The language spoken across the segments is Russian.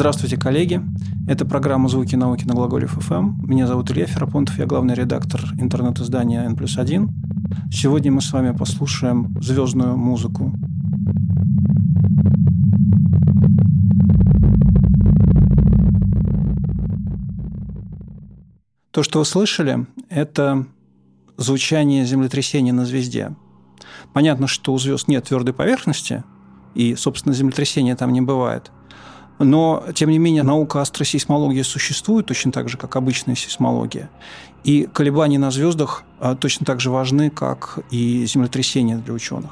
Здравствуйте, коллеги. Это программа «Звуки науки» на глаголе ФМ. Меня зовут Илья Ферапонтов, я главный редактор интернет-издания N плюс 1. Сегодня мы с вами послушаем звездную музыку. То, что вы слышали, это звучание землетрясения на звезде. Понятно, что у звезд нет твердой поверхности, и, собственно, землетрясения там не бывает – но, тем не менее, наука астросейсмологии существует точно так же, как обычная сейсмология. И колебания на звездах а, точно так же важны, как и землетрясения для ученых.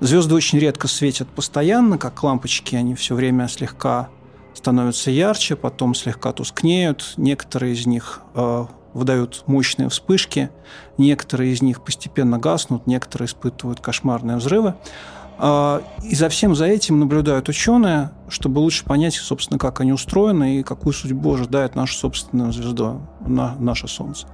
Звезды очень редко светят постоянно, как лампочки, они все время слегка становятся ярче, потом слегка тускнеют. Некоторые из них э, выдают мощные вспышки, некоторые из них постепенно гаснут, некоторые испытывают кошмарные взрывы. А, и за всем за этим наблюдают ученые, чтобы лучше понять, собственно, как они устроены и какую судьбу ожидает наша собственная звезда, наше Солнце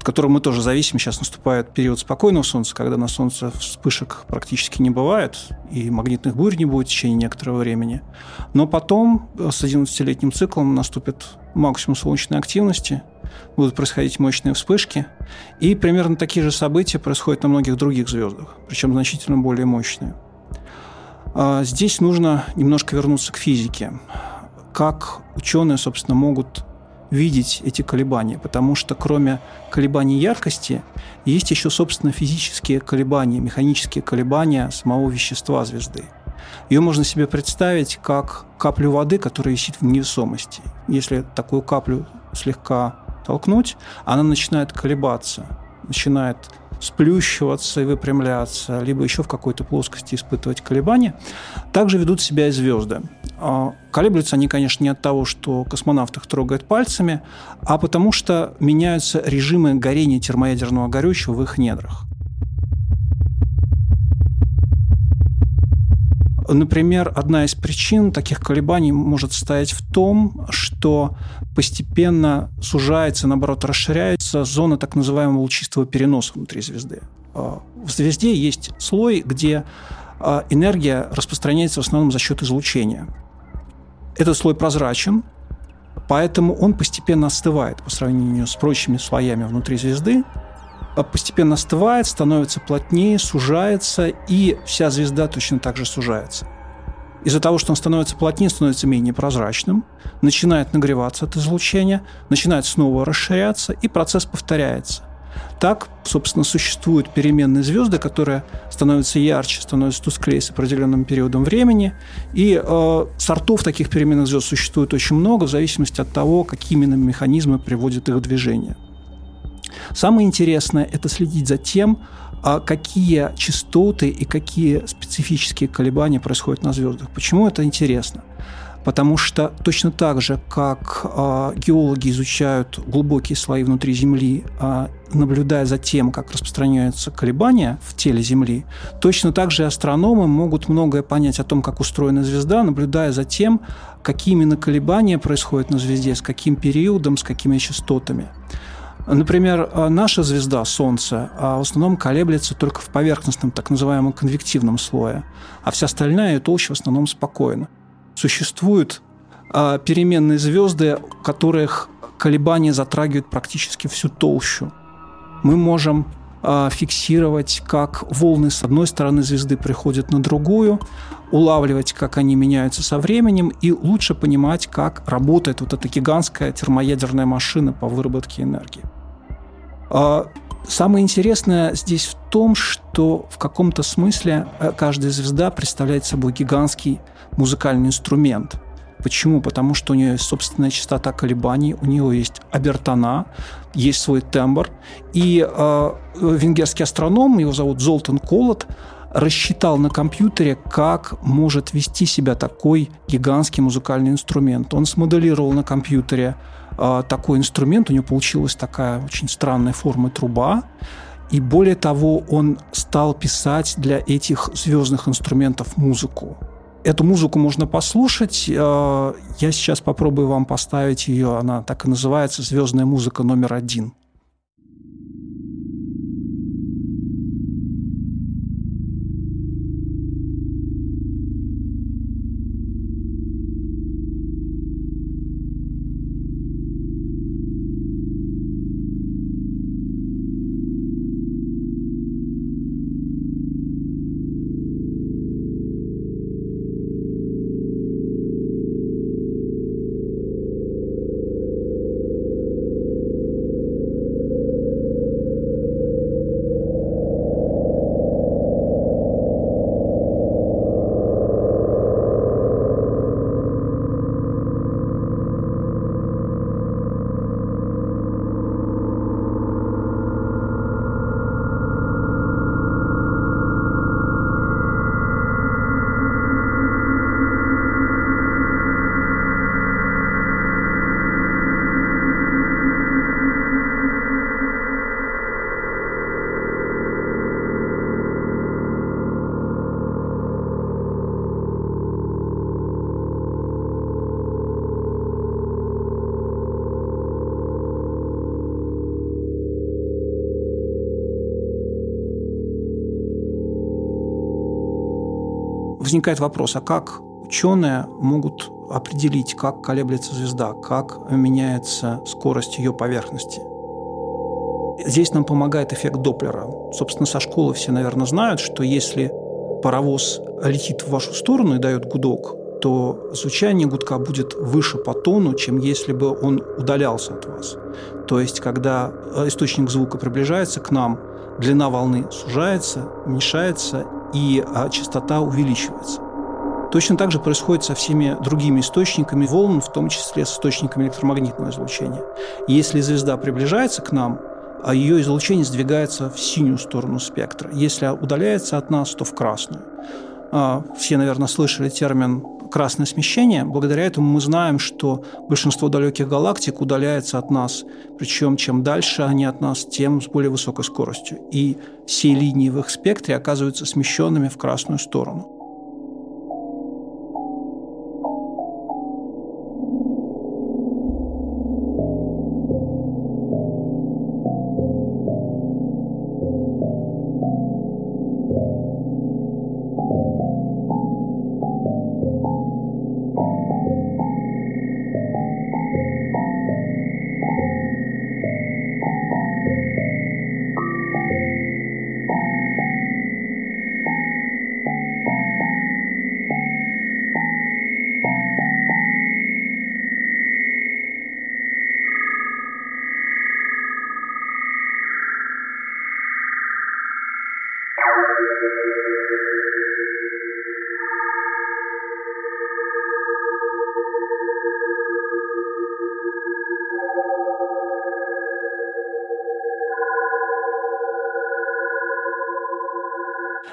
от которого мы тоже зависим. Сейчас наступает период спокойного Солнца, когда на Солнце вспышек практически не бывает, и магнитных бурь не будет в течение некоторого времени. Но потом с 11-летним циклом наступит максимум солнечной активности, будут происходить мощные вспышки, и примерно такие же события происходят на многих других звездах, причем значительно более мощные. А, здесь нужно немножко вернуться к физике. Как ученые, собственно, могут видеть эти колебания, потому что кроме колебаний яркости есть еще, собственно, физические колебания, механические колебания самого вещества звезды. Ее можно себе представить как каплю воды, которая висит в невесомости. Если такую каплю слегка толкнуть, она начинает колебаться, начинает сплющиваться и выпрямляться, либо еще в какой-то плоскости испытывать колебания. Также ведут себя и звезды. А, колеблются они, конечно, не от того, что космонавт их трогает пальцами, а потому что меняются режимы горения термоядерного горючего в их недрах. Например, одна из причин таких колебаний может стоять в том, что постепенно сужается, наоборот, расширяется зона так называемого лучистого переноса внутри звезды. А, в звезде есть слой, где а, энергия распространяется в основном за счет излучения. Этот слой прозрачен, поэтому он постепенно остывает по сравнению с прочими слоями внутри звезды, постепенно остывает, становится плотнее, сужается, и вся звезда точно так же сужается. Из-за того, что он становится плотнее, становится менее прозрачным, начинает нагреваться от излучения, начинает снова расширяться, и процесс повторяется. Так, собственно, существуют переменные звезды, которые становятся ярче, становятся тусклее с определенным периодом времени. И э, сортов таких переменных звезд существует очень много, в зависимости от того, какие именно механизмы приводят их движение. Самое интересное – это следить за тем, а какие частоты и какие специфические колебания происходят на звездах. Почему это интересно? Потому что точно так же, как э, геологи изучают глубокие слои внутри Земли, э, наблюдая за тем, как распространяются колебания в теле Земли, точно так же астрономы могут многое понять о том, как устроена звезда, наблюдая за тем, какие именно колебания происходят на звезде, с каким периодом, с какими частотами. Например, э, наша звезда Солнце а в основном колеблется только в поверхностном, так называемом конвективном слое, а вся остальная толща в основном спокойна. Существуют э, переменные звезды, которых колебания затрагивают практически всю толщу. Мы можем э, фиксировать, как волны с одной стороны звезды приходят на другую, улавливать, как они меняются со временем, и лучше понимать, как работает вот эта гигантская термоядерная машина по выработке энергии. А, самое интересное здесь в том, что в каком-то смысле э, каждая звезда представляет собой гигантский музыкальный инструмент. Почему? Потому что у нее есть собственная частота колебаний, у нее есть обертона, есть свой тембр. И э, венгерский астроном, его зовут Золтан Колот, рассчитал на компьютере, как может вести себя такой гигантский музыкальный инструмент. Он смоделировал на компьютере э, такой инструмент, у него получилась такая очень странная форма труба, и более того, он стал писать для этих звездных инструментов музыку. Эту музыку можно послушать. Я сейчас попробую вам поставить ее. Она так и называется «Звездная музыка номер один». Возникает вопрос, а как ученые могут определить, как колеблется звезда, как меняется скорость ее поверхности? Здесь нам помогает эффект Доплера. Собственно, со школы все, наверное, знают, что если паровоз летит в вашу сторону и дает гудок, то звучание гудка будет выше по тону, чем если бы он удалялся от вас. То есть, когда источник звука приближается к нам, длина волны сужается, уменьшается, и а, частота увеличивается. Точно так же происходит со всеми другими источниками волн, в том числе с источниками электромагнитного излучения. Если звезда приближается к нам, а ее излучение сдвигается в синюю сторону спектра. Если удаляется от нас, то в красную. А, все, наверное, слышали термин красное смещение. Благодаря этому мы знаем, что большинство далеких галактик удаляется от нас. Причем чем дальше они от нас, тем с более высокой скоростью. И все линии в их спектре оказываются смещенными в красную сторону.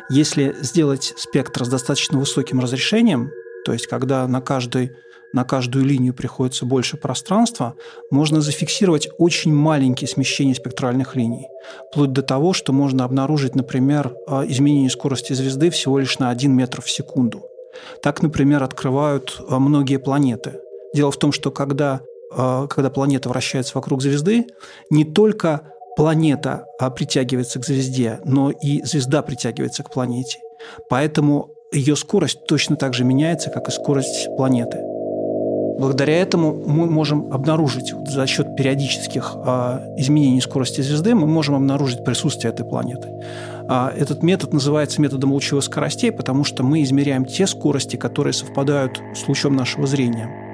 Если сделать спектр с достаточно высоким разрешением, то есть когда на, каждой, на каждую линию приходится больше пространства, можно зафиксировать очень маленькие смещения спектральных линий, вплоть до того, что можно обнаружить, например, а, изменение скорости звезды всего лишь на 1 метр в секунду. Так, например, открывают а, многие планеты. Дело в том, что когда, а, когда планета вращается вокруг звезды, не только планета а, притягивается к звезде, но и звезда притягивается к планете. Поэтому ее скорость точно так же меняется, как и скорость планеты. Благодаря этому мы можем обнаружить за счет периодических э, изменений скорости звезды, мы можем обнаружить присутствие этой планеты. Э, этот метод называется методом лучевых скоростей, потому что мы измеряем те скорости, которые совпадают с лучом нашего зрения.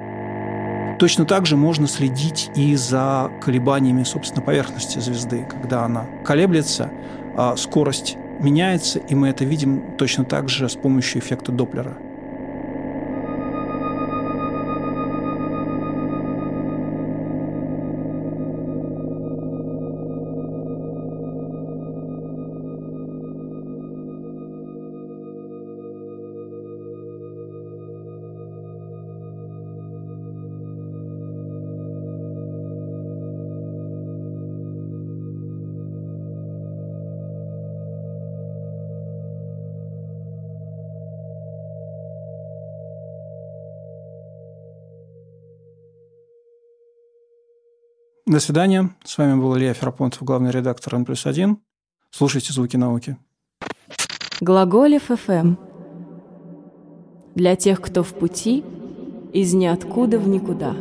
Точно так же можно следить и за колебаниями, собственно, поверхности звезды. Когда она колеблется, а, скорость меняется, и мы это видим точно так же с помощью эффекта Доплера. До свидания. С вами был Илья Ферапонтов, главный редактор N плюс 1. Слушайте «Звуки науки». Глаголев ФМ. Для тех, кто в пути, из ниоткуда в никуда.